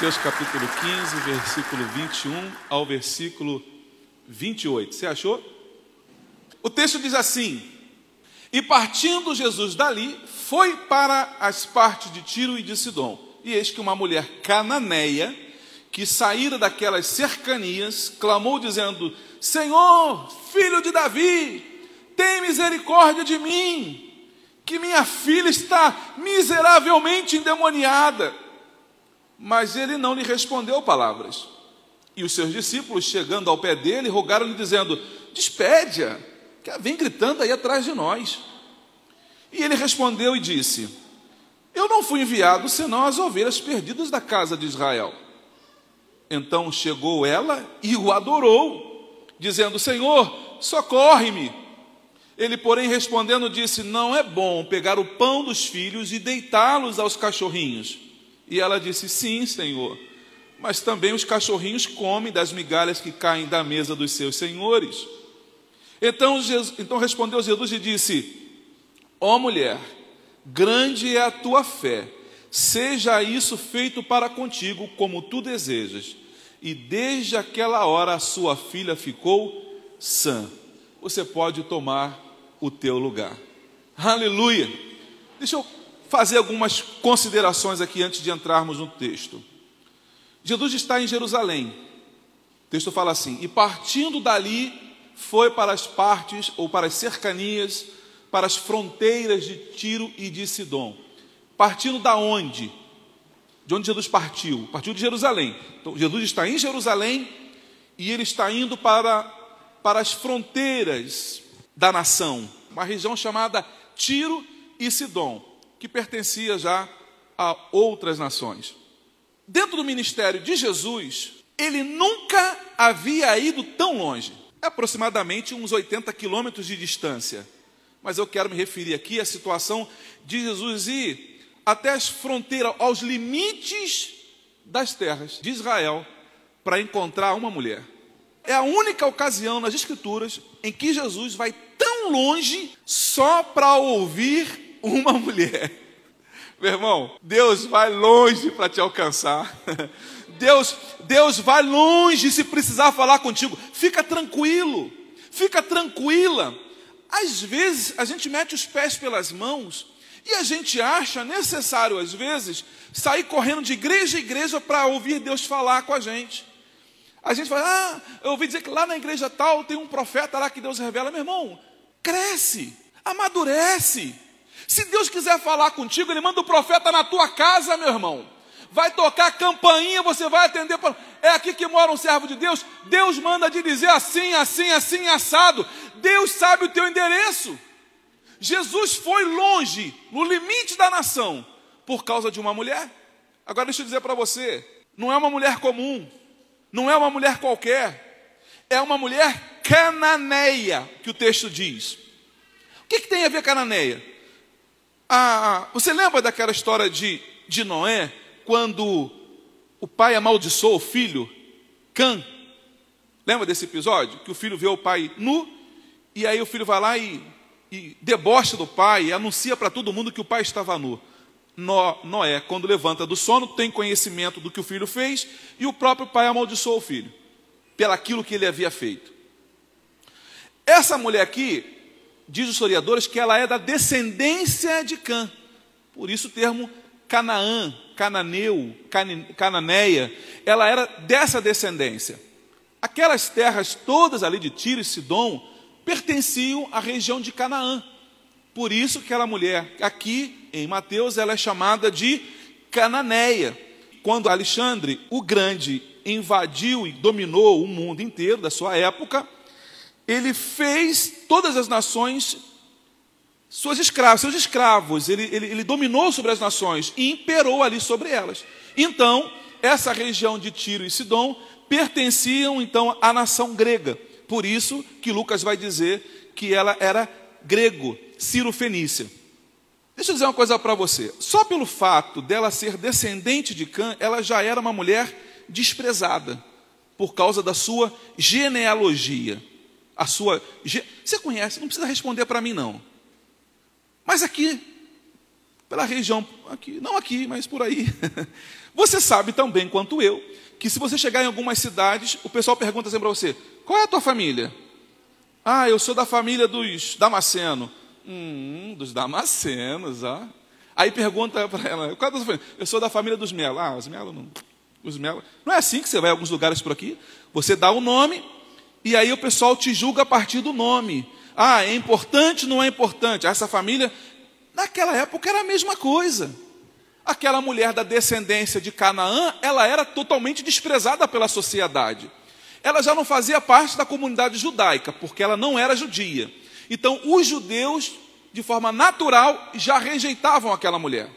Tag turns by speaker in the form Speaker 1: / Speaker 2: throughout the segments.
Speaker 1: Mateus capítulo 15, versículo 21 ao versículo 28. Você achou? O texto diz assim: E partindo Jesus dali, foi para as partes de Tiro e de Sidom. E eis que uma mulher cananeia, que saíra daquelas cercanias, clamou dizendo: Senhor, filho de Davi, tem misericórdia de mim, que minha filha está miseravelmente endemoniada mas ele não lhe respondeu palavras. E os seus discípulos, chegando ao pé dele, rogaram-lhe, dizendo: Despede-a, que ela vem gritando aí atrás de nós. E ele respondeu e disse: Eu não fui enviado senão as ovelhas perdidas da casa de Israel. Então chegou ela e o adorou, dizendo: Senhor, socorre-me. Ele, porém, respondendo, disse: Não é bom pegar o pão dos filhos e deitá-los aos cachorrinhos. E ela disse: Sim, Senhor. Mas também os cachorrinhos comem das migalhas que caem da mesa dos seus senhores. Então, Jesus, então respondeu Jesus e disse: Ó oh, mulher, grande é a tua fé, seja isso feito para contigo como tu desejas. E desde aquela hora a sua filha ficou sã. Você pode tomar o teu lugar. Aleluia. Deixa eu fazer algumas considerações aqui antes de entrarmos no texto. Jesus está em Jerusalém. O texto fala assim: E partindo dali, foi para as partes ou para as cercanias, para as fronteiras de Tiro e de Sidom. Partindo da onde? De onde Jesus partiu? Partiu de Jerusalém. Então, Jesus está em Jerusalém e ele está indo para, para as fronteiras da nação, uma região chamada Tiro e Sidom que pertencia já a outras nações. Dentro do ministério de Jesus, ele nunca havia ido tão longe, aproximadamente uns 80 quilômetros de distância. Mas eu quero me referir aqui à situação de Jesus ir até as fronteiras, aos limites das terras de Israel, para encontrar uma mulher. É a única ocasião nas Escrituras em que Jesus vai tão longe só para ouvir uma mulher. Meu irmão, Deus vai longe para te alcançar. Deus, Deus vai longe se precisar falar contigo. Fica tranquilo, fica tranquila. Às vezes a gente mete os pés pelas mãos e a gente acha necessário, às vezes, sair correndo de igreja em igreja para ouvir Deus falar com a gente. A gente fala, ah, eu ouvi dizer que lá na igreja tal tem um profeta lá que Deus revela. Meu irmão, cresce, amadurece. Se Deus quiser falar contigo, Ele manda o profeta na tua casa, meu irmão. Vai tocar campainha, você vai atender. É aqui que mora um servo de Deus. Deus manda te dizer assim, assim, assim, assado. Deus sabe o teu endereço. Jesus foi longe, no limite da nação, por causa de uma mulher. Agora deixa eu dizer para você: não é uma mulher comum, não é uma mulher qualquer, é uma mulher cananeia, que o texto diz. O que, que tem a ver cananeia? Ah, você lembra daquela história de, de Noé, quando o pai amaldiçoou o filho, Cã? Lembra desse episódio? Que o filho vê o pai nu, e aí o filho vai lá e, e debocha do pai, e anuncia para todo mundo que o pai estava nu. Noé, quando levanta do sono, tem conhecimento do que o filho fez, e o próprio pai amaldiçoou o filho, pelaquilo que ele havia feito. Essa mulher aqui, diz os historiadores que ela é da descendência de Cã. Por isso o termo Canaã, Cananeu, Cananeia, ela era dessa descendência. Aquelas terras todas ali de Tiro e Sidom pertenciam à região de Canaã. Por isso aquela mulher aqui em Mateus ela é chamada de Cananeia. Quando Alexandre o Grande invadiu e dominou o mundo inteiro da sua época, ele fez todas as nações suas escravas, seus escravos. Ele, ele, ele dominou sobre as nações e imperou ali sobre elas. Então, essa região de Tiro e Sidom pertenciam então à nação grega. Por isso que Lucas vai dizer que ela era grego, Ciro Fenícia. Deixa eu dizer uma coisa para você. Só pelo fato dela ser descendente de Cã, ela já era uma mulher desprezada por causa da sua genealogia. A sua Você conhece, não precisa responder para mim não. Mas aqui pela região aqui, não aqui, mas por aí. Você sabe tão bem quanto eu que se você chegar em algumas cidades, o pessoal pergunta assim para você: "Qual é a tua família?" "Ah, eu sou da família dos Damasceno." Hum, dos Damascenos, ó. Aí pergunta para ela, qual é a tua família? Eu sou da família dos Melo. Ah, os Melo não. Os Melo. Não é assim que você vai a alguns lugares por aqui? Você dá o um nome e aí o pessoal te julga a partir do nome. Ah, é importante, não é importante? Essa família, naquela época era a mesma coisa. Aquela mulher da descendência de Canaã, ela era totalmente desprezada pela sociedade. Ela já não fazia parte da comunidade judaica, porque ela não era judia. Então, os judeus, de forma natural, já rejeitavam aquela mulher.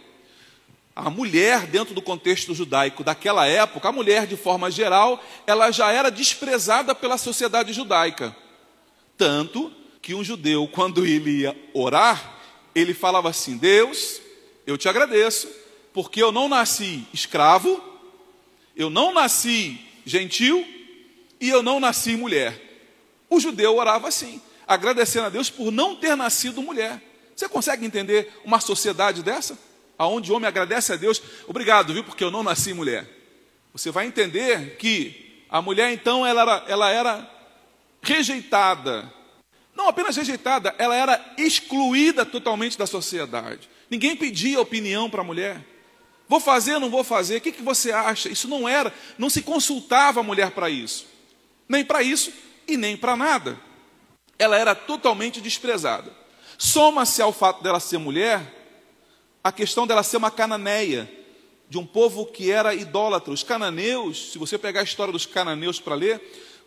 Speaker 1: A mulher, dentro do contexto judaico daquela época, a mulher, de forma geral, ela já era desprezada pela sociedade judaica. Tanto que um judeu, quando ele ia orar, ele falava assim: Deus, eu te agradeço, porque eu não nasci escravo, eu não nasci gentil e eu não nasci mulher. O judeu orava assim agradecendo a Deus por não ter nascido mulher. Você consegue entender uma sociedade dessa? Aonde o homem agradece a Deus, obrigado, viu, porque eu não nasci mulher. Você vai entender que a mulher, então, ela era, ela era rejeitada. Não apenas rejeitada, ela era excluída totalmente da sociedade. Ninguém pedia opinião para a mulher. Vou fazer, não vou fazer, o que, que você acha? Isso não era, não se consultava a mulher para isso. Nem para isso e nem para nada ela era totalmente desprezada. Soma-se ao fato dela ser mulher, a questão dela ser uma cananeia, de um povo que era idólatra. Os cananeus, se você pegar a história dos cananeus para ler,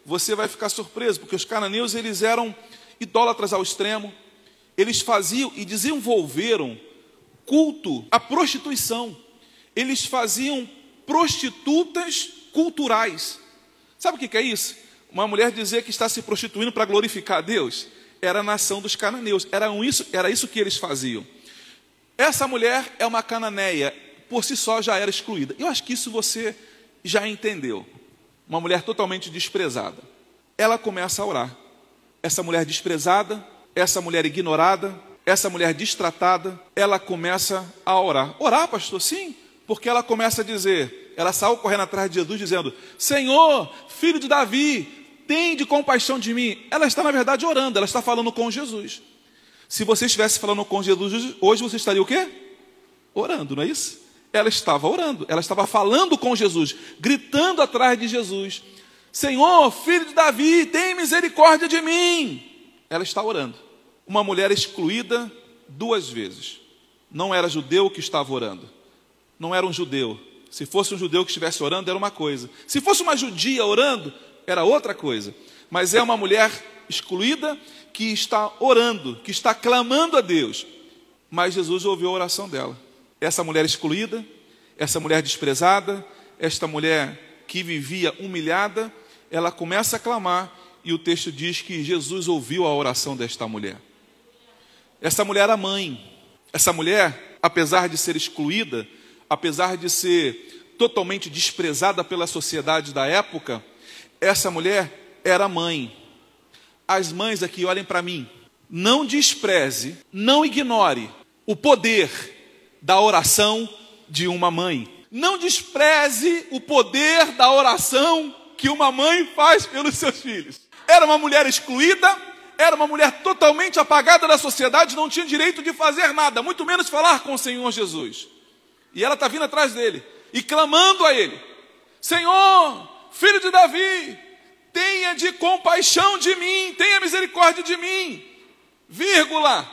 Speaker 1: você vai ficar surpreso, porque os cananeus eles eram idólatras ao extremo. Eles faziam e desenvolveram culto à prostituição. Eles faziam prostitutas culturais. Sabe o que é isso? uma mulher dizer que está se prostituindo para glorificar a Deus, era a nação dos cananeus, era isso, era isso que eles faziam. Essa mulher é uma cananeia, por si só já era excluída. Eu acho que isso você já entendeu. Uma mulher totalmente desprezada. Ela começa a orar. Essa mulher desprezada, essa mulher ignorada, essa mulher distratada, ela começa a orar. Orar, pastor? Sim, porque ela começa a dizer, ela saiu correndo atrás de Jesus dizendo: Senhor, filho de Davi, tem de compaixão de mim. Ela está, na verdade, orando, ela está falando com Jesus. Se você estivesse falando com Jesus hoje, você estaria o quê? Orando, não é isso? Ela estava orando, ela estava falando com Jesus, gritando atrás de Jesus: Senhor, filho de Davi, tem misericórdia de mim. Ela está orando. Uma mulher excluída duas vezes. Não era judeu que estava orando. Não era um judeu. Se fosse um judeu que estivesse orando, era uma coisa. Se fosse uma judia orando, era outra coisa. Mas é uma mulher excluída que está orando, que está clamando a Deus. Mas Jesus ouviu a oração dela. Essa mulher excluída, essa mulher desprezada, esta mulher que vivia humilhada, ela começa a clamar e o texto diz que Jesus ouviu a oração desta mulher. Essa mulher era mãe. Essa mulher, apesar de ser excluída, apesar de ser totalmente desprezada pela sociedade da época, essa mulher era mãe. As mães aqui olhem para mim. Não despreze, não ignore o poder da oração de uma mãe. Não despreze o poder da oração que uma mãe faz pelos seus filhos. Era uma mulher excluída, era uma mulher totalmente apagada da sociedade, não tinha direito de fazer nada, muito menos falar com o Senhor Jesus. E ela está vindo atrás dele e clamando a ele: Senhor, filho de Davi, tenha de compaixão de mim, tenha misericórdia de mim, vírgula.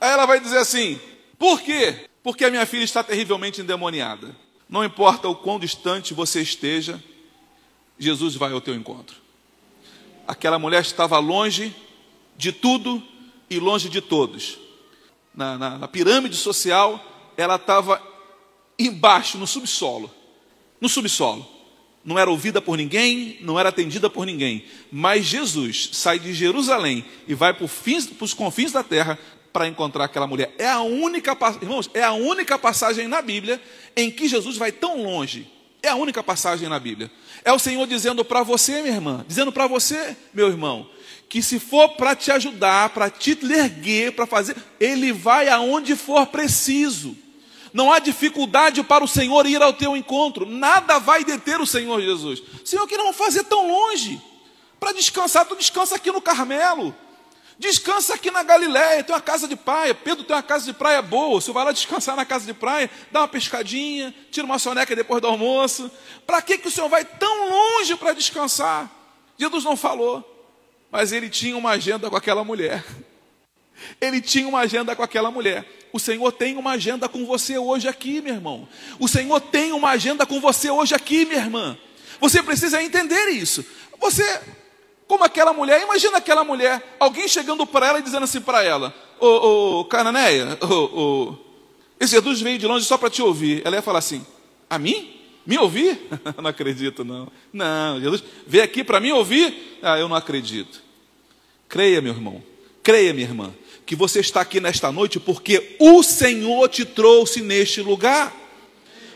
Speaker 1: Aí ela vai dizer assim: por quê? Porque a minha filha está terrivelmente endemoniada. Não importa o quão distante você esteja, Jesus vai ao teu encontro. Aquela mulher estava longe de tudo e longe de todos. Na, na, na pirâmide social, ela estava embaixo, no subsolo. No subsolo. Não era ouvida por ninguém, não era atendida por ninguém. Mas Jesus sai de Jerusalém e vai para os confins da terra para encontrar aquela mulher. É a única, irmãos, é a única passagem na Bíblia em que Jesus vai tão longe. É a única passagem na Bíblia. É o Senhor dizendo para você, minha irmã, dizendo para você, meu irmão, que se for para te ajudar, para te erguer, para fazer, ele vai aonde for preciso. Não há dificuldade para o Senhor ir ao teu encontro. Nada vai deter o Senhor Jesus. Senhor, que não fazer tão longe? Para descansar, tu descansa aqui no Carmelo. Descansa aqui na Galiléia, tem uma casa de praia. Pedro tem uma casa de praia boa. Você vai lá descansar na casa de praia, dá uma pescadinha, tira uma soneca depois do almoço. Para que, que o Senhor vai tão longe para descansar? Jesus não falou, mas ele tinha uma agenda com aquela mulher. Ele tinha uma agenda com aquela mulher. O Senhor tem uma agenda com você hoje aqui, meu irmão. O Senhor tem uma agenda com você hoje aqui, minha irmã. Você precisa entender isso. Você como aquela mulher, imagina aquela mulher, alguém chegando para ela e dizendo assim para ela: Ô, ô Cananeia, ô, ô, esse Jesus veio de longe só para te ouvir. Ela ia falar assim: A mim? Me ouvir? não acredito, não. Não, Jesus veio aqui para me ouvir? Ah, eu não acredito. Creia, meu irmão, creia, minha irmã, que você está aqui nesta noite porque o Senhor te trouxe neste lugar.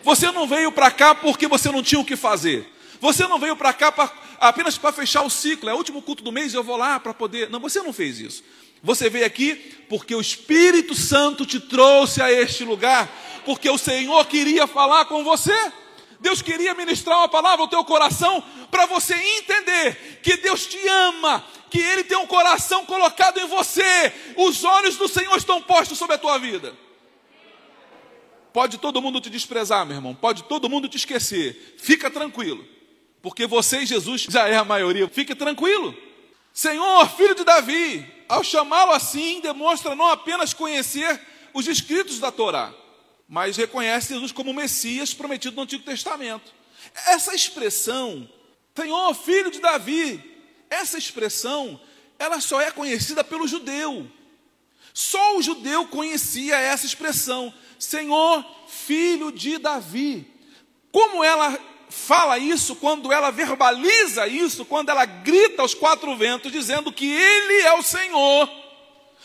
Speaker 1: Você não veio para cá porque você não tinha o que fazer. Você não veio para cá para apenas para fechar o ciclo, é o último culto do mês eu vou lá para poder. Não, você não fez isso. Você veio aqui porque o Espírito Santo te trouxe a este lugar, porque o Senhor queria falar com você. Deus queria ministrar uma palavra ao teu coração para você entender que Deus te ama, que Ele tem um coração colocado em você, os olhos do Senhor estão postos sobre a tua vida. Pode todo mundo te desprezar, meu irmão, pode todo mundo te esquecer, fica tranquilo porque você e Jesus já é a maioria. Fique tranquilo. Senhor, filho de Davi, ao chamá-lo assim, demonstra não apenas conhecer os escritos da Torá, mas reconhece Jesus como Messias prometido no Antigo Testamento. Essa expressão, Senhor, filho de Davi, essa expressão, ela só é conhecida pelo judeu. Só o judeu conhecia essa expressão, Senhor, filho de Davi. Como ela fala isso, quando ela verbaliza isso, quando ela grita aos quatro ventos, dizendo que Ele é o Senhor,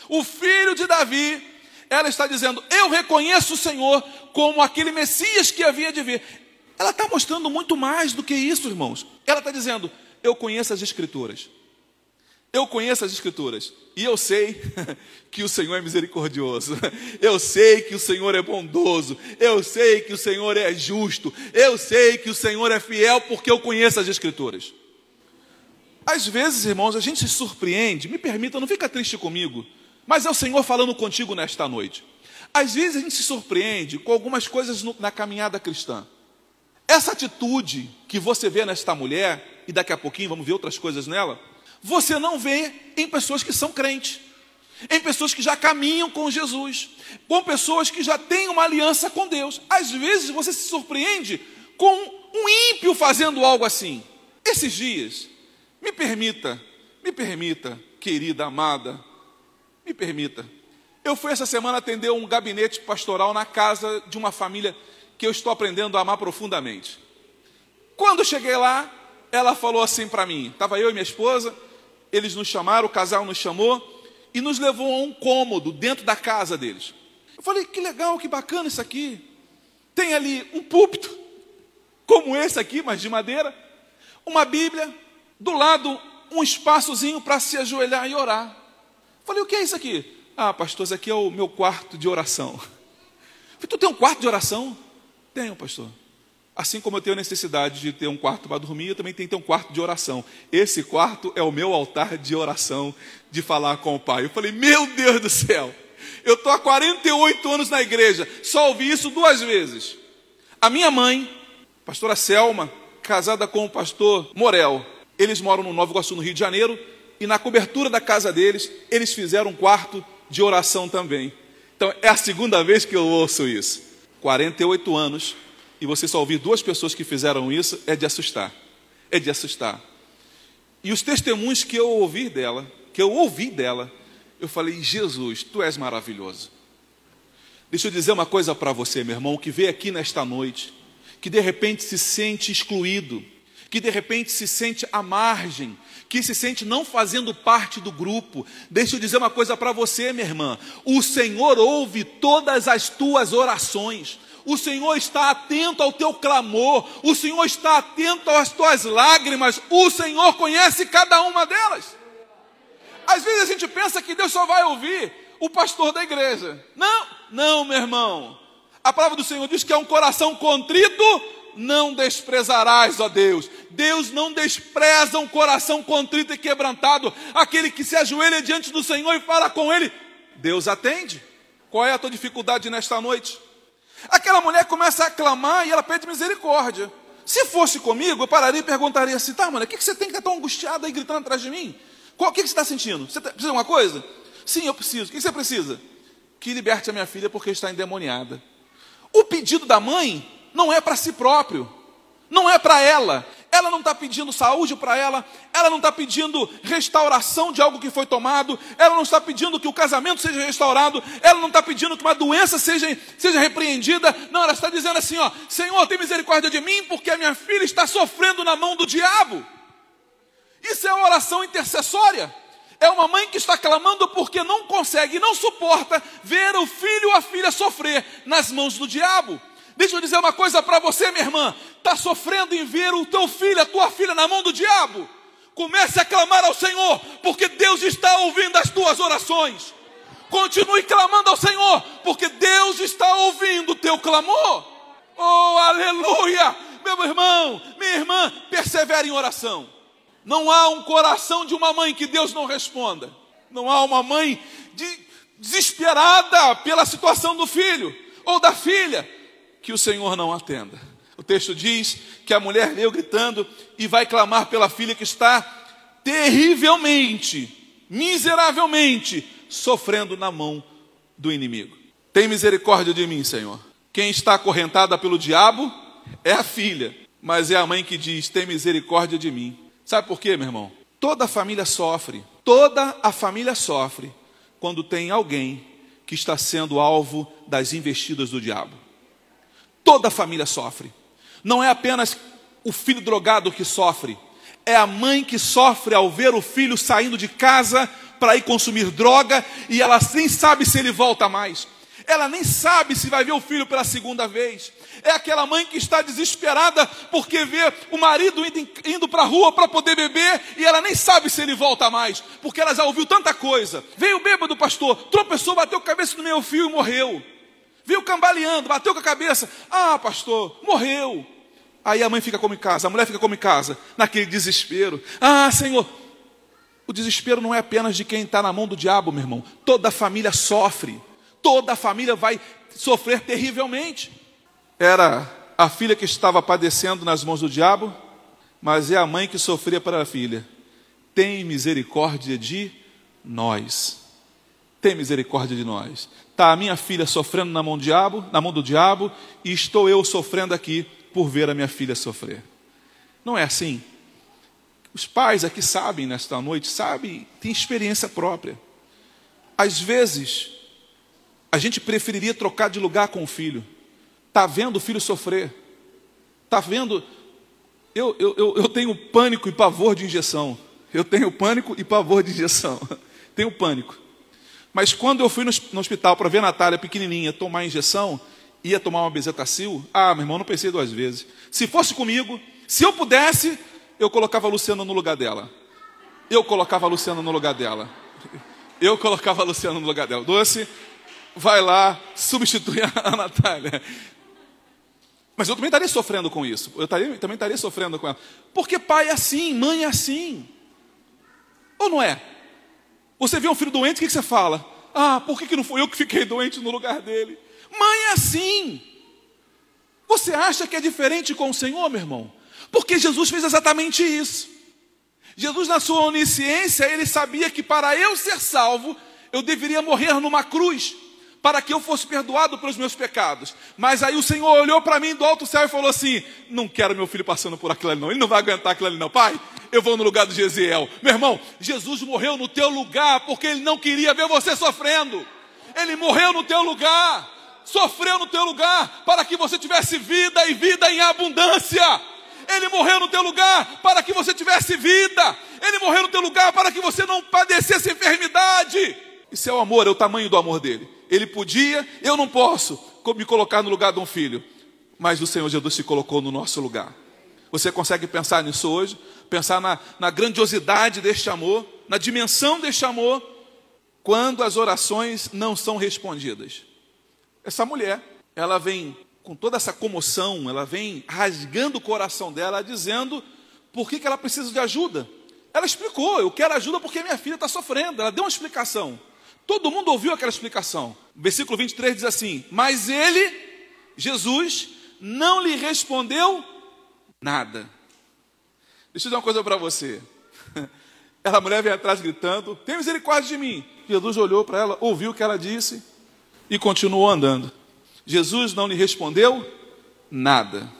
Speaker 1: o filho de Davi, ela está dizendo: Eu reconheço o Senhor como aquele Messias que havia de vir. Ela está mostrando muito mais do que isso, irmãos. Ela está dizendo: Eu conheço as Escrituras. Eu conheço as Escrituras e eu sei que o Senhor é misericordioso, eu sei que o Senhor é bondoso, eu sei que o Senhor é justo, eu sei que o Senhor é fiel porque eu conheço as Escrituras. Às vezes, irmãos, a gente se surpreende, me permita, não fica triste comigo, mas é o Senhor falando contigo nesta noite. Às vezes a gente se surpreende com algumas coisas na caminhada cristã. Essa atitude que você vê nesta mulher, e daqui a pouquinho vamos ver outras coisas nela você não vê em pessoas que são crentes, em pessoas que já caminham com Jesus, com pessoas que já têm uma aliança com Deus. Às vezes você se surpreende com um ímpio fazendo algo assim. Esses dias, me permita, me permita, querida, amada, me permita. Eu fui essa semana atender um gabinete pastoral na casa de uma família que eu estou aprendendo a amar profundamente. Quando cheguei lá, ela falou assim para mim: estava eu e minha esposa, eles nos chamaram, o casal nos chamou e nos levou a um cômodo dentro da casa deles. Eu falei, que legal, que bacana isso aqui. Tem ali um púlpito, como esse aqui, mas de madeira, uma Bíblia, do lado um espaçozinho para se ajoelhar e orar. Falei, o que é isso aqui? Ah, pastor, esse aqui é o meu quarto de oração. Falei, tu tem um quarto de oração? Tenho, pastor. Assim como eu tenho necessidade de ter um quarto para dormir, eu também tenho que ter um quarto de oração. Esse quarto é o meu altar de oração, de falar com o Pai. Eu falei, meu Deus do céu, eu estou há 48 anos na igreja, só ouvi isso duas vezes. A minha mãe, pastora Selma, casada com o pastor Morel, eles moram no Nova Iguaçu, no Rio de Janeiro, e na cobertura da casa deles, eles fizeram um quarto de oração também. Então, é a segunda vez que eu ouço isso. 48 anos e você só ouvir duas pessoas que fizeram isso é de assustar. é de assustar. E os testemunhos que eu ouvi dela, que eu ouvi dela, eu falei: Jesus, tu és maravilhoso. Deixa eu dizer uma coisa para você, meu irmão, que veio aqui nesta noite, que de repente se sente excluído, que de repente se sente à margem, que se sente não fazendo parte do grupo. Deixa eu dizer uma coisa para você, minha irmã: o Senhor ouve todas as tuas orações. O Senhor está atento ao teu clamor, o Senhor está atento às tuas lágrimas, o Senhor conhece cada uma delas. Às vezes a gente pensa que Deus só vai ouvir o pastor da igreja. Não, não, meu irmão. A palavra do Senhor diz que é um coração contrito, não desprezarás, ó Deus. Deus não despreza um coração contrito e quebrantado, aquele que se ajoelha diante do Senhor e fala com Ele. Deus atende. Qual é a tua dificuldade nesta noite? Aquela mulher começa a clamar e ela pede misericórdia. Se fosse comigo, eu pararia e perguntaria assim: tá, mano, o que você tem que estar tão angustiado aí gritando atrás de mim? Qual, o que você está sentindo? Você tá, precisa de uma coisa? Sim, eu preciso. O que você precisa? Que liberte a minha filha porque está endemoniada. O pedido da mãe não é para si próprio, não é para ela. Ela não está pedindo saúde para ela, ela não está pedindo restauração de algo que foi tomado, ela não está pedindo que o casamento seja restaurado, ela não está pedindo que uma doença seja, seja repreendida. Não, ela está dizendo assim: ó, Senhor, tem misericórdia de mim, porque a minha filha está sofrendo na mão do diabo. Isso é oração intercessória. É uma mãe que está clamando porque não consegue, não suporta ver o filho ou a filha sofrer nas mãos do diabo. Deixa eu dizer uma coisa para você, minha irmã. Está sofrendo em ver o teu filho, a tua filha na mão do diabo? Comece a clamar ao Senhor, porque Deus está ouvindo as tuas orações. Continue clamando ao Senhor, porque Deus está ouvindo o teu clamor. Oh, aleluia! Meu irmão, minha irmã, persevere em oração. Não há um coração de uma mãe que Deus não responda. Não há uma mãe de, desesperada pela situação do filho ou da filha que o Senhor não atenda. O texto diz que a mulher veio gritando e vai clamar pela filha que está terrivelmente, miseravelmente sofrendo na mão do inimigo. Tem misericórdia de mim, Senhor. Quem está acorrentada pelo diabo é a filha, mas é a mãe que diz: Tem misericórdia de mim. Sabe por quê, meu irmão? Toda a família sofre, toda a família sofre quando tem alguém que está sendo alvo das investidas do diabo. Toda a família sofre. Não é apenas o filho drogado que sofre, é a mãe que sofre ao ver o filho saindo de casa para ir consumir droga e ela nem sabe se ele volta mais. Ela nem sabe se vai ver o filho pela segunda vez. É aquela mãe que está desesperada porque vê o marido indo, indo para a rua para poder beber e ela nem sabe se ele volta mais, porque ela já ouviu tanta coisa. Veio bêbado, pastor, tropeçou, bateu a cabeça no meu fio e morreu. Viu cambaleando, bateu com a cabeça. Ah, pastor, morreu. Aí a mãe fica como em casa, a mulher fica como em casa, naquele desespero. Ah, Senhor, o desespero não é apenas de quem está na mão do diabo, meu irmão. Toda a família sofre toda a família vai sofrer terrivelmente. Era a filha que estava padecendo nas mãos do diabo, mas é a mãe que sofria para a filha. Tem misericórdia de nós. Tem misericórdia de nós. Está a minha filha sofrendo na mão do diabo, na mão do diabo, e estou eu sofrendo aqui por ver a minha filha sofrer. Não é assim. Os pais aqui sabem nesta noite, sabem, têm experiência própria. Às vezes, a gente preferiria trocar de lugar com o filho. Está vendo o filho sofrer. Está vendo. Eu, eu, eu tenho pânico e pavor de injeção. Eu tenho pânico e pavor de injeção. tenho pânico. Mas quando eu fui no hospital para ver a Natália pequenininha tomar injeção, ia tomar uma bezetacil, ah, meu irmão, não pensei duas vezes. Se fosse comigo, se eu pudesse, eu colocava a Luciana no lugar dela. Eu colocava a Luciana no lugar dela. Eu colocava a Luciana no lugar dela. Doce, vai lá substituir a Natália. Mas eu também estaria sofrendo com isso. Eu estaria, também estaria sofrendo com ela. Porque pai é assim, mãe é assim. Ou não é? Você vê um filho doente, o que, você fala? Ah, por que, que não foi eu que fiquei doente no lugar dele? Mãe é assim. Você acha que é diferente com o Senhor, meu irmão? Porque Jesus fez exatamente isso. Jesus, na sua onisciência, ele sabia que para eu ser salvo, eu deveria morrer numa cruz para que eu fosse perdoado pelos meus pecados. Mas aí o Senhor olhou para mim do alto céu e falou assim: Não quero meu filho passando por aquilo ali, não. Ele não vai aguentar aquilo ali, não. Pai, eu vou no lugar do Gesiel. Meu irmão, Jesus morreu no teu lugar porque ele não queria ver você sofrendo. Ele morreu no teu lugar, sofreu no teu lugar, para que você tivesse vida e vida em abundância. Ele morreu no teu lugar para que você tivesse vida. Ele morreu no teu lugar para que você não padecesse enfermidade. Isso é o amor, é o tamanho do amor dele. Ele podia, eu não posso me colocar no lugar de um filho, mas o Senhor Jesus se colocou no nosso lugar. Você consegue pensar nisso hoje? Pensar na, na grandiosidade deste amor, na dimensão deste amor, quando as orações não são respondidas. Essa mulher, ela vem com toda essa comoção, ela vem rasgando o coração dela, dizendo por que, que ela precisa de ajuda. Ela explicou: eu quero ajuda porque minha filha está sofrendo. Ela deu uma explicação. Todo mundo ouviu aquela explicação. versículo 23 diz assim: Mas ele, Jesus, não lhe respondeu nada. Deixa eu dizer uma coisa para você. Ela mulher vem atrás gritando: Tem misericórdia de mim. Jesus olhou para ela, ouviu o que ela disse e continuou andando. Jesus não lhe respondeu nada.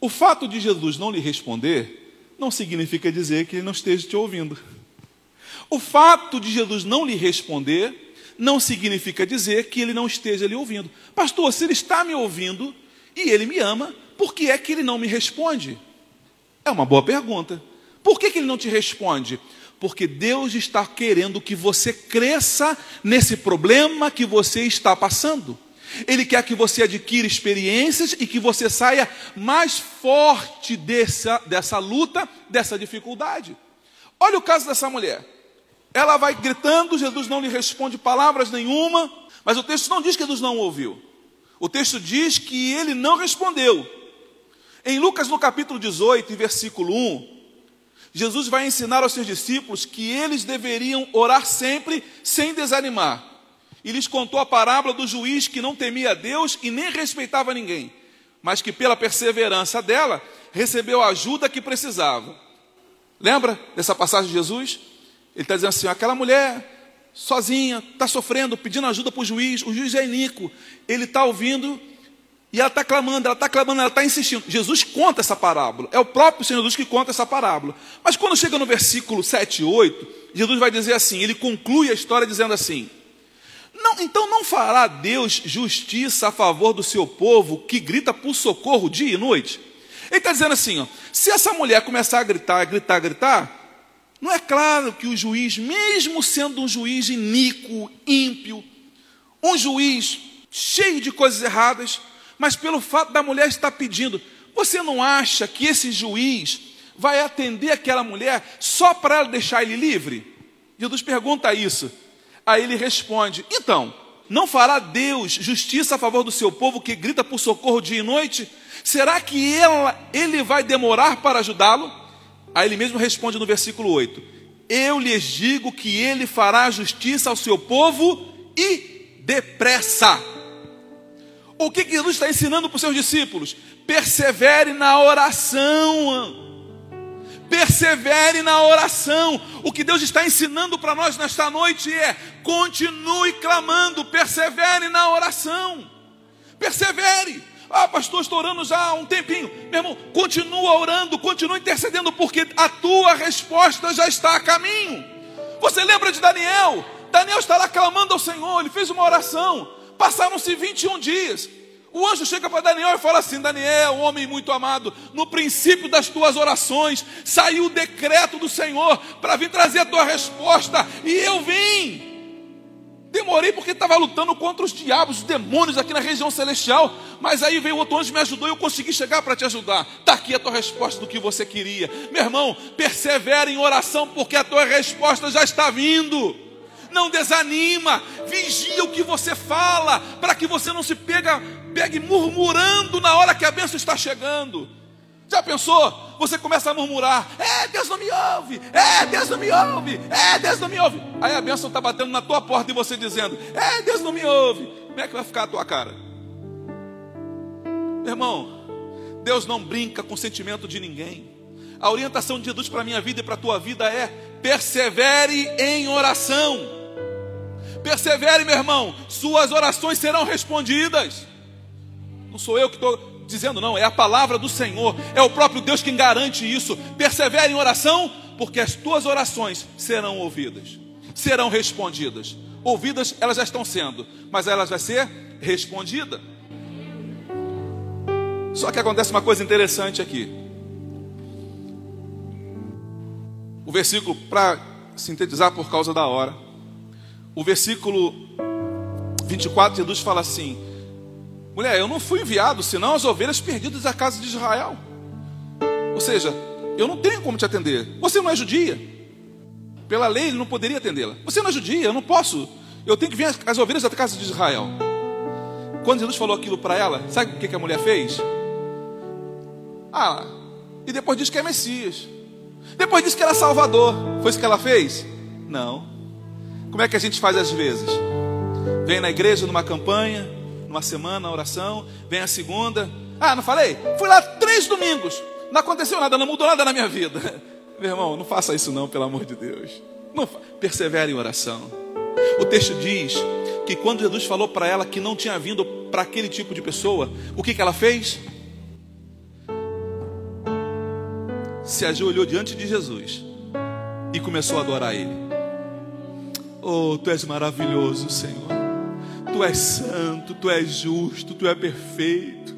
Speaker 1: O fato de Jesus não lhe responder não significa dizer que ele não esteja te ouvindo. O fato de Jesus não lhe responder não significa dizer que ele não esteja lhe ouvindo. Pastor, se ele está me ouvindo e ele me ama, por que é que ele não me responde? É uma boa pergunta. Por que, que ele não te responde? Porque Deus está querendo que você cresça nesse problema que você está passando. Ele quer que você adquira experiências e que você saia mais forte dessa, dessa luta, dessa dificuldade. Olha o caso dessa mulher. Ela vai gritando, Jesus não lhe responde palavras nenhuma, mas o texto não diz que Jesus não ouviu. O texto diz que ele não respondeu. Em Lucas, no capítulo 18, versículo 1, Jesus vai ensinar aos seus discípulos que eles deveriam orar sempre sem desanimar e lhes contou a parábola do juiz que não temia Deus e nem respeitava ninguém, mas que pela perseverança dela recebeu a ajuda que precisava. Lembra dessa passagem de Jesus? Ele está dizendo assim: aquela mulher sozinha, está sofrendo, pedindo ajuda para o juiz, o juiz é iníquo, ele está ouvindo e ela está clamando, ela está clamando, ela está insistindo. Jesus conta essa parábola, é o próprio Senhor Jesus que conta essa parábola. Mas quando chega no versículo 7 e 8, Jesus vai dizer assim: ele conclui a história dizendo assim: não, então não fará Deus justiça a favor do seu povo que grita por socorro dia e noite? Ele está dizendo assim: ó, se essa mulher começar a gritar, gritar, gritar, não é claro que o juiz, mesmo sendo um juiz iníquo, ímpio, um juiz cheio de coisas erradas, mas pelo fato da mulher estar pedindo, você não acha que esse juiz vai atender aquela mulher só para deixar ele livre? Jesus pergunta isso. Aí ele responde: Então, não fará Deus justiça a favor do seu povo que grita por socorro dia e noite? Será que ela, ele vai demorar para ajudá-lo? Aí ele mesmo responde no versículo 8: Eu lhes digo que ele fará justiça ao seu povo e depressa. O que Jesus está ensinando para os seus discípulos? Persevere na oração persevere na oração. O que Deus está ensinando para nós nesta noite é: continue clamando, persevere na oração. Persevere. Ah, pastor, estou orando já há um tempinho. Meu irmão, continua orando, continua intercedendo, porque a tua resposta já está a caminho. Você lembra de Daniel? Daniel está lá clamando ao Senhor, ele fez uma oração. Passaram-se 21 dias. O anjo chega para Daniel e fala assim: Daniel, homem muito amado, no princípio das tuas orações saiu o decreto do Senhor para vir trazer a tua resposta, e eu vim. Demorei porque estava lutando contra os diabos, os demônios aqui na região celestial, mas aí veio outro anjo me ajudou e eu consegui chegar para te ajudar. Está aqui a tua resposta do que você queria. Meu irmão, persevera em oração porque a tua resposta já está vindo não desanima, vigia o que você fala, para que você não se pega, pegue murmurando na hora que a bênção está chegando. Já pensou? Você começa a murmurar: É, Deus não me ouve, é, Deus não me ouve, é, Deus não me ouve. Aí a bênção está batendo na tua porta e você dizendo: É, Deus não me ouve. Como é que vai ficar a tua cara? Meu irmão, Deus não brinca com o sentimento de ninguém. A orientação de Jesus para a minha vida e para a tua vida é: persevere em oração Persevere, meu irmão, suas orações serão respondidas. Não sou eu que estou dizendo, não, é a palavra do Senhor, é o próprio Deus quem garante isso. Persevere em oração, porque as tuas orações serão ouvidas, serão respondidas. Ouvidas, elas já estão sendo, mas elas vai ser respondida. Só que acontece uma coisa interessante aqui. O versículo, para sintetizar por causa da hora, o versículo 24, Jesus fala assim: Mulher, eu não fui enviado senão as ovelhas perdidas da casa de Israel. Ou seja, eu não tenho como te atender. Você não é judia. Pela lei, ele não poderia atendê-la. Você não é judia, eu não posso. Eu tenho que vir as ovelhas da casa de Israel. Quando Jesus falou aquilo para ela, sabe o que a mulher fez? Ah, e depois diz que é Messias. Depois disse que era Salvador. Foi isso que ela fez? Não. Como é que a gente faz às vezes? Vem na igreja numa campanha, numa semana, oração, vem a segunda. Ah, não falei? Fui lá três domingos. Não aconteceu nada, não mudou nada na minha vida. Meu irmão, não faça isso não, pelo amor de Deus. Não persevere em oração. O texto diz que quando Jesus falou para ela que não tinha vindo para aquele tipo de pessoa, o que, que ela fez? se ajoelhou diante de Jesus e começou a adorar Ele. Oh, tu és maravilhoso, Senhor. Tu és santo, tu és justo, tu és perfeito.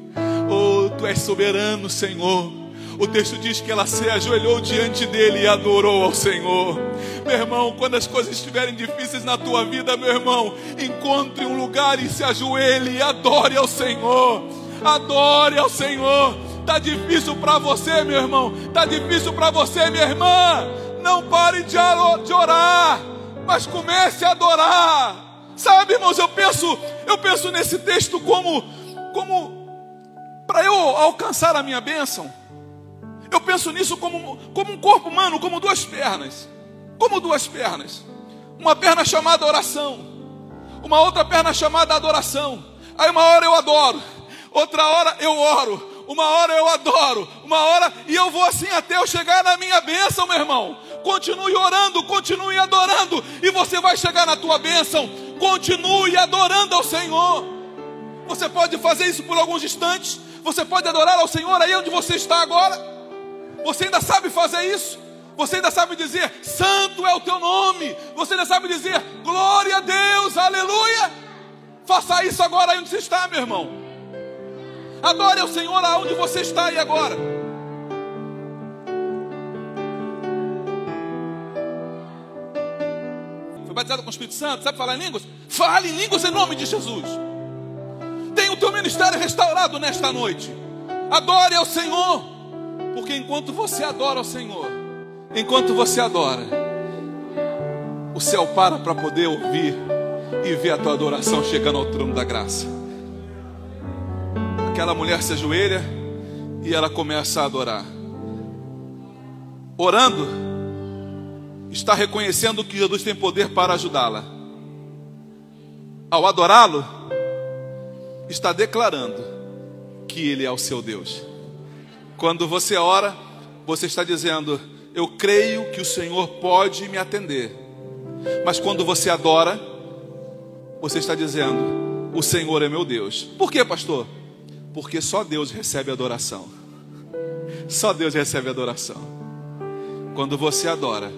Speaker 1: Oh, tu és soberano, Senhor. O texto diz que ela se ajoelhou diante dele e adorou ao Senhor. Meu irmão, quando as coisas estiverem difíceis na tua vida, meu irmão, encontre um lugar e se ajoelhe e adore ao Senhor. Adore ao Senhor. Está difícil para você, meu irmão. Está difícil para você, minha irmã. Não pare de orar, mas comece a adorar. Sabe, irmãos, eu penso, eu penso nesse texto como, como para eu alcançar a minha bênção. Eu penso nisso como, como um corpo humano, como duas pernas. Como duas pernas. Uma perna chamada oração, uma outra perna chamada adoração. Aí uma hora eu adoro, outra hora eu oro, uma hora eu adoro, uma hora e eu vou assim até eu chegar na minha bênção, meu irmão. Continue orando, continue adorando, e você vai chegar na tua bênção. Continue adorando ao Senhor. Você pode fazer isso por alguns instantes, você pode adorar ao Senhor aí onde você está agora. Você ainda sabe fazer isso? Você ainda sabe dizer, Santo é o teu nome. Você ainda sabe dizer, Glória a Deus, aleluia. Faça isso agora aí onde você está, meu irmão. Adore ao Senhor aonde você está aí agora. Foi batizado com o Espírito Santo, sabe falar em línguas? Fale em línguas em nome de Jesus. Tenha o teu ministério restaurado nesta noite. Adore ao Senhor, porque enquanto você adora ao Senhor, enquanto você adora, o céu para para poder ouvir e ver a tua adoração chegando ao trono da graça aquela mulher se ajoelha e ela começa a adorar. Orando, está reconhecendo que Jesus tem poder para ajudá-la. Ao adorá-lo, está declarando que Ele é o seu Deus. Quando você ora, você está dizendo: Eu creio que o Senhor pode me atender. Mas quando você adora, você está dizendo: O Senhor é meu Deus. Por quê, pastor? Porque só Deus recebe adoração. Só Deus recebe adoração. Quando você adora,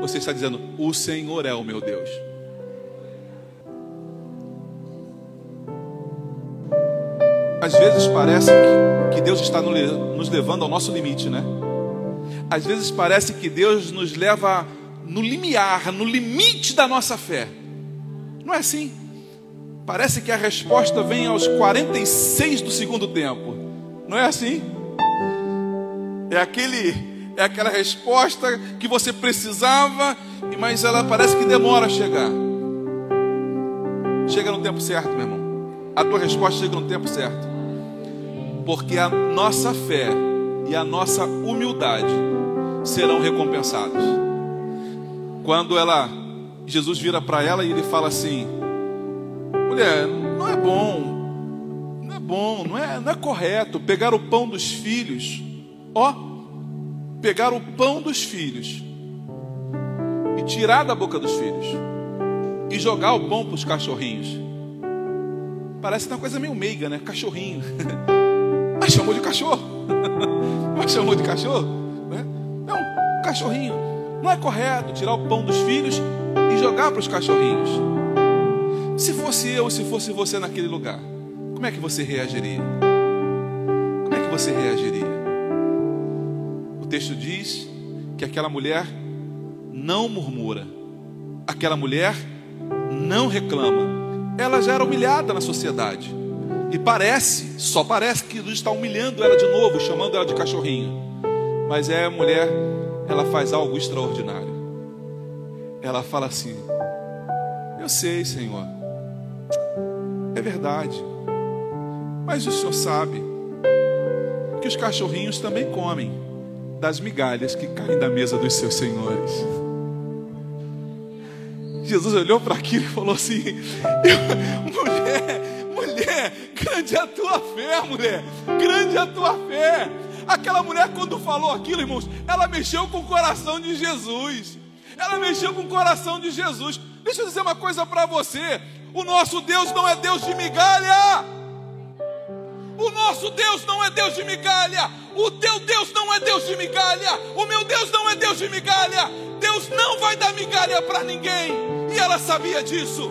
Speaker 1: você está dizendo: O Senhor é o meu Deus. Às vezes parece que Deus está nos levando ao nosso limite, né? Às vezes parece que Deus nos leva no limiar, no limite da nossa fé. Não é assim? Parece que a resposta vem aos 46 do segundo tempo. Não é assim? É aquele é aquela resposta que você precisava, mas ela parece que demora a chegar. Chega no tempo certo, meu irmão. A tua resposta chega no tempo certo. Porque a nossa fé e a nossa humildade serão recompensadas. Quando ela Jesus vira para ela e ele fala assim: Mulher, não é bom, não é bom, não é, não é correto pegar o pão dos filhos, ó, pegar o pão dos filhos e tirar da boca dos filhos. e jogar o pão para os cachorrinhos. Parece uma coisa meio meiga, né? Cachorrinho. Mas chamou de cachorro. Mas chamou de cachorro. Né? Não, cachorrinho. Não é correto tirar o pão dos filhos e jogar para os cachorrinhos. Se fosse eu, se fosse você naquele lugar, como é que você reagiria? Como é que você reagiria? O texto diz que aquela mulher não murmura, aquela mulher não reclama, ela já era humilhada na sociedade. E parece, só parece que Jesus está humilhando ela de novo, chamando ela de cachorrinho. Mas é a mulher, ela faz algo extraordinário. Ela fala assim: Eu sei, Senhor, é verdade, mas o Senhor sabe que os cachorrinhos também comem das migalhas que caem da mesa dos seus senhores. Jesus olhou para aquilo e falou assim: mulher, mulher, grande é a tua fé, mulher, grande é a tua fé. Aquela mulher, quando falou aquilo, irmãos, ela mexeu com o coração de Jesus. Ela mexeu com o coração de Jesus. Deixa eu dizer uma coisa para você: o nosso Deus não é Deus de migalha. O nosso Deus não é Deus de migalha. O teu Deus não é Deus de migalha. O meu Deus não é Deus de migalha. Deus não vai dar migalha para ninguém. E ela sabia disso.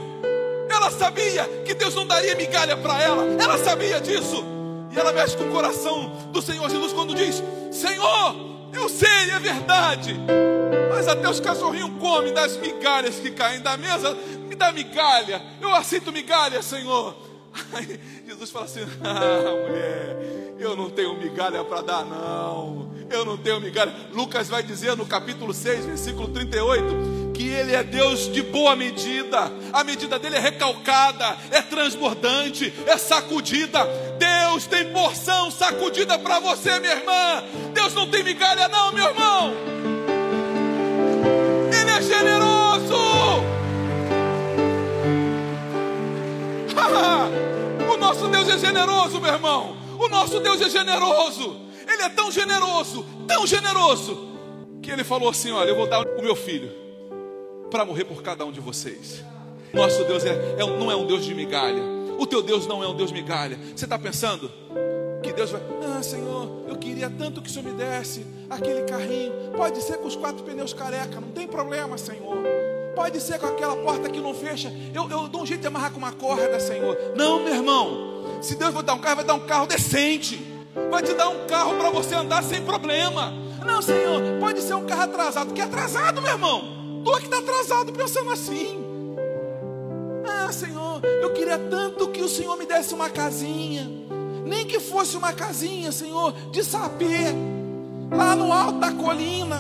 Speaker 1: Ela sabia que Deus não daria migalha para ela. Ela sabia disso. E ela mexe com o coração do Senhor Jesus quando diz: Senhor, eu sei, é verdade. Mas até os cachorrinhos comem das migalhas que caem da mesa. Me dá migalha. Eu aceito migalha, Senhor. Aí Jesus fala assim: Ah, mulher, eu não tenho migalha para dar, não. Eu não tenho migalha. Lucas vai dizer no capítulo 6, versículo 38 que Ele é Deus de boa medida, a medida dele é recalcada, é transbordante, é sacudida. Deus tem porção sacudida para você, minha irmã. Deus não tem migalha, não, meu irmão. Ele é generoso. o nosso Deus é generoso, meu irmão. O nosso Deus é generoso. Ele é tão generoso, tão generoso, que ele falou assim: Olha, eu vou dar o meu filho para morrer por cada um de vocês. Nosso Deus é, é, não é um Deus de migalha. O teu Deus não é um Deus de migalha. Você está pensando que Deus vai, ah, Senhor, eu queria tanto que o Senhor me desse aquele carrinho. Pode ser com os quatro pneus careca, não tem problema, Senhor. Pode ser com aquela porta que não fecha. Eu, eu dou um jeito de amarrar com uma corda, Senhor. Não, meu irmão. Se Deus vai dar um carro, vai dar um carro decente. Vai te dar um carro para você andar sem problema. Não, Senhor, pode ser um carro atrasado. Que atrasado, meu irmão? Pastor que está atrasado pensando assim. Ah, Senhor, eu queria tanto que o Senhor me desse uma casinha. Nem que fosse uma casinha, Senhor, de sapê, lá no alto da colina.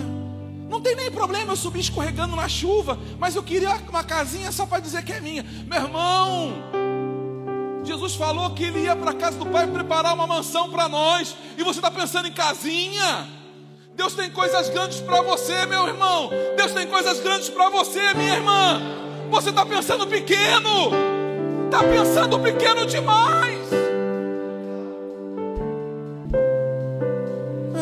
Speaker 1: Não tem nem problema eu subir escorregando na chuva, mas eu queria uma casinha só para dizer que é minha. Meu irmão, Jesus falou que ele ia para a casa do Pai preparar uma mansão para nós, e você está pensando em casinha? Deus tem coisas grandes para você, meu irmão. Deus tem coisas grandes para você, minha irmã. Você está pensando pequeno. Está pensando pequeno demais.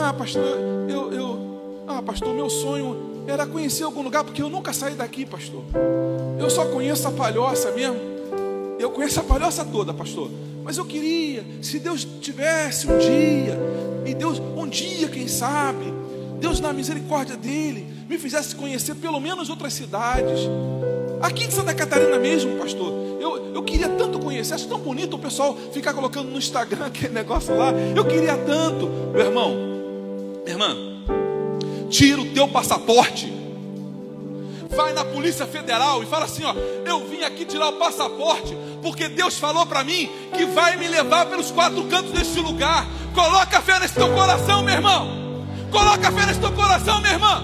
Speaker 1: Ah, pastor, eu, eu, ah, pastor, meu sonho era conhecer algum lugar, porque eu nunca saí daqui, pastor. Eu só conheço a palhoça mesmo. Eu conheço a palhoça toda, pastor. Mas eu queria, se Deus tivesse um dia, e Deus, um dia, quem sabe, Deus, na misericórdia dele, me fizesse conhecer pelo menos outras cidades. Aqui em Santa Catarina mesmo, pastor, eu, eu queria tanto conhecer. Acho tão bonito o pessoal ficar colocando no Instagram aquele negócio lá. Eu queria tanto. Meu irmão, irmã, tira o teu passaporte. Vai na Polícia Federal e fala assim: ó, eu vim aqui tirar o passaporte, porque Deus falou para mim que vai me levar pelos quatro cantos deste lugar. Coloca fé nesse teu coração, meu irmão. Coloca fé nesse teu coração, minha irmã.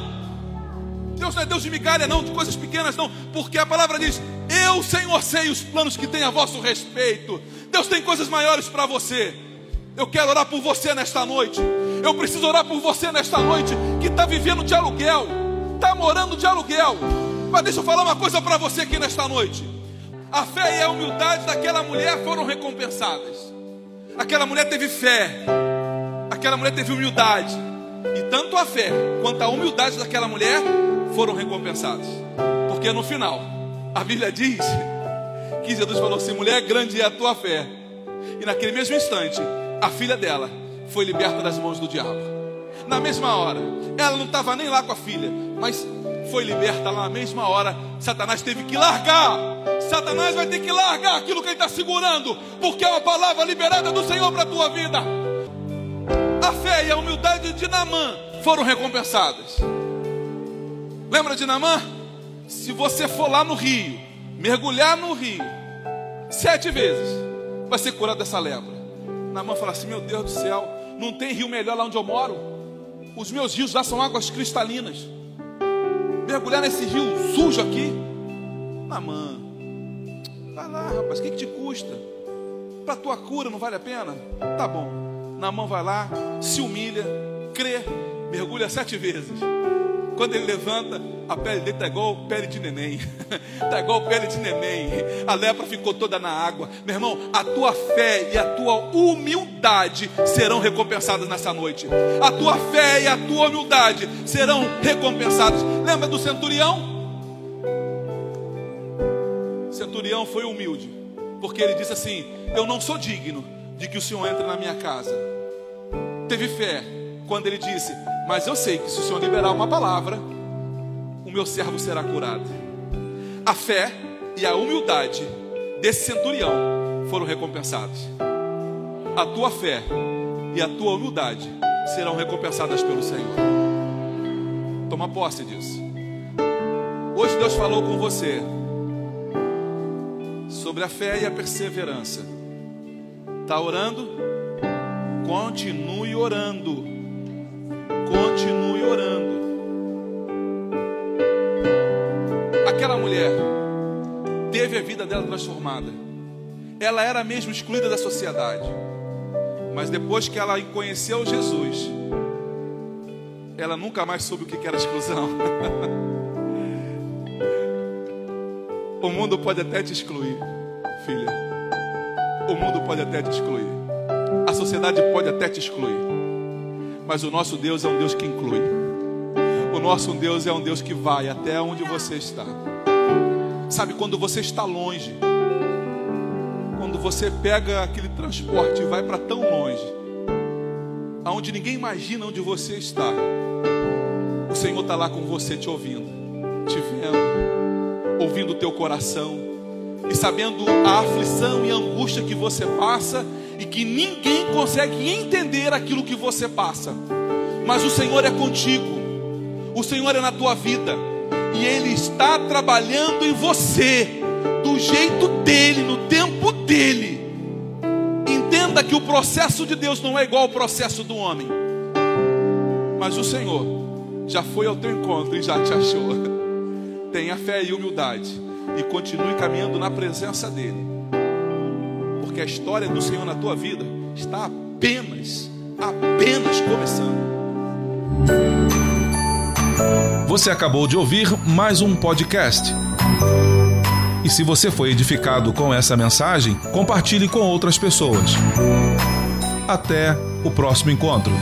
Speaker 1: Deus não é Deus de migalha, não, de coisas pequenas, não, porque a palavra diz: Eu, Senhor, sei os planos que tem a vosso respeito. Deus tem coisas maiores para você. Eu quero orar por você nesta noite. Eu preciso orar por você nesta noite que está vivendo de aluguel, está morando de aluguel. Mas deixa eu falar uma coisa para você aqui nesta noite. A fé e a humildade daquela mulher foram recompensadas. Aquela mulher teve fé, aquela mulher teve humildade. Tanto a fé quanto a humildade daquela mulher foram recompensados. Porque no final, A Bíblia diz que Jesus falou assim: mulher, grande é a tua fé. E naquele mesmo instante, a filha dela foi liberta das mãos do diabo. Na mesma hora, ela não estava nem lá com a filha, mas foi liberta lá na mesma hora. Satanás teve que largar. Satanás vai ter que largar aquilo que ele está segurando, porque é uma palavra liberada do Senhor para a tua vida. Fé e a humildade de Namã foram recompensadas. Lembra de Namã? Se você for lá no rio, mergulhar no rio, sete vezes, vai ser curado dessa lepra. Namã fala assim: Meu Deus do céu, não tem rio melhor lá onde eu moro. Os meus rios lá são águas cristalinas. Mergulhar nesse rio sujo aqui, Namã, vai lá, rapaz, o que, que te custa? Para tua cura não vale a pena? Tá bom. Namã vai lá, se humilha, crê, mergulha sete vezes. Quando ele levanta, a pele dele está igual pele de neném. Está igual pele de neném. A lepra ficou toda na água. Meu irmão, a tua fé e a tua humildade serão recompensadas nessa noite. A tua fé e a tua humildade serão recompensadas. Lembra do centurião? O centurião foi humilde. Porque ele disse assim: Eu não sou digno de que o Senhor entre na minha casa. Teve fé quando ele disse: Mas eu sei que se o Senhor liberar uma palavra, o meu servo será curado. A fé e a humildade desse centurião foram recompensados. A tua fé e a tua humildade serão recompensadas pelo Senhor. Toma posse disso. Hoje Deus falou com você sobre a fé e a perseverança. Está orando? Continue orando. Continue orando. Aquela mulher teve a vida dela transformada. Ela era mesmo excluída da sociedade. Mas depois que ela conheceu Jesus, ela nunca mais soube o que era exclusão. o mundo pode até te excluir, filha. O mundo pode até te excluir. Sociedade pode até te excluir. Mas o nosso Deus é um Deus que inclui. O nosso Deus é um Deus que vai até onde você está. Sabe quando você está longe? Quando você pega aquele transporte e vai para tão longe, aonde ninguém imagina onde você está. O Senhor está lá com você te ouvindo, te vendo, ouvindo o teu coração e sabendo a aflição e a angústia que você passa e que ninguém consegue entender aquilo que você passa. Mas o Senhor é contigo. O Senhor é na tua vida e ele está trabalhando em você do jeito dele, no tempo dele. Entenda que o processo de Deus não é igual ao processo do homem. Mas o Senhor já foi ao teu encontro e já te achou. Tenha fé e humildade e continue caminhando na presença dele. Porque a história do Senhor na tua vida está apenas, apenas começando.
Speaker 2: Você acabou de ouvir mais um podcast. E se você foi edificado com essa mensagem, compartilhe com outras pessoas. Até o próximo encontro.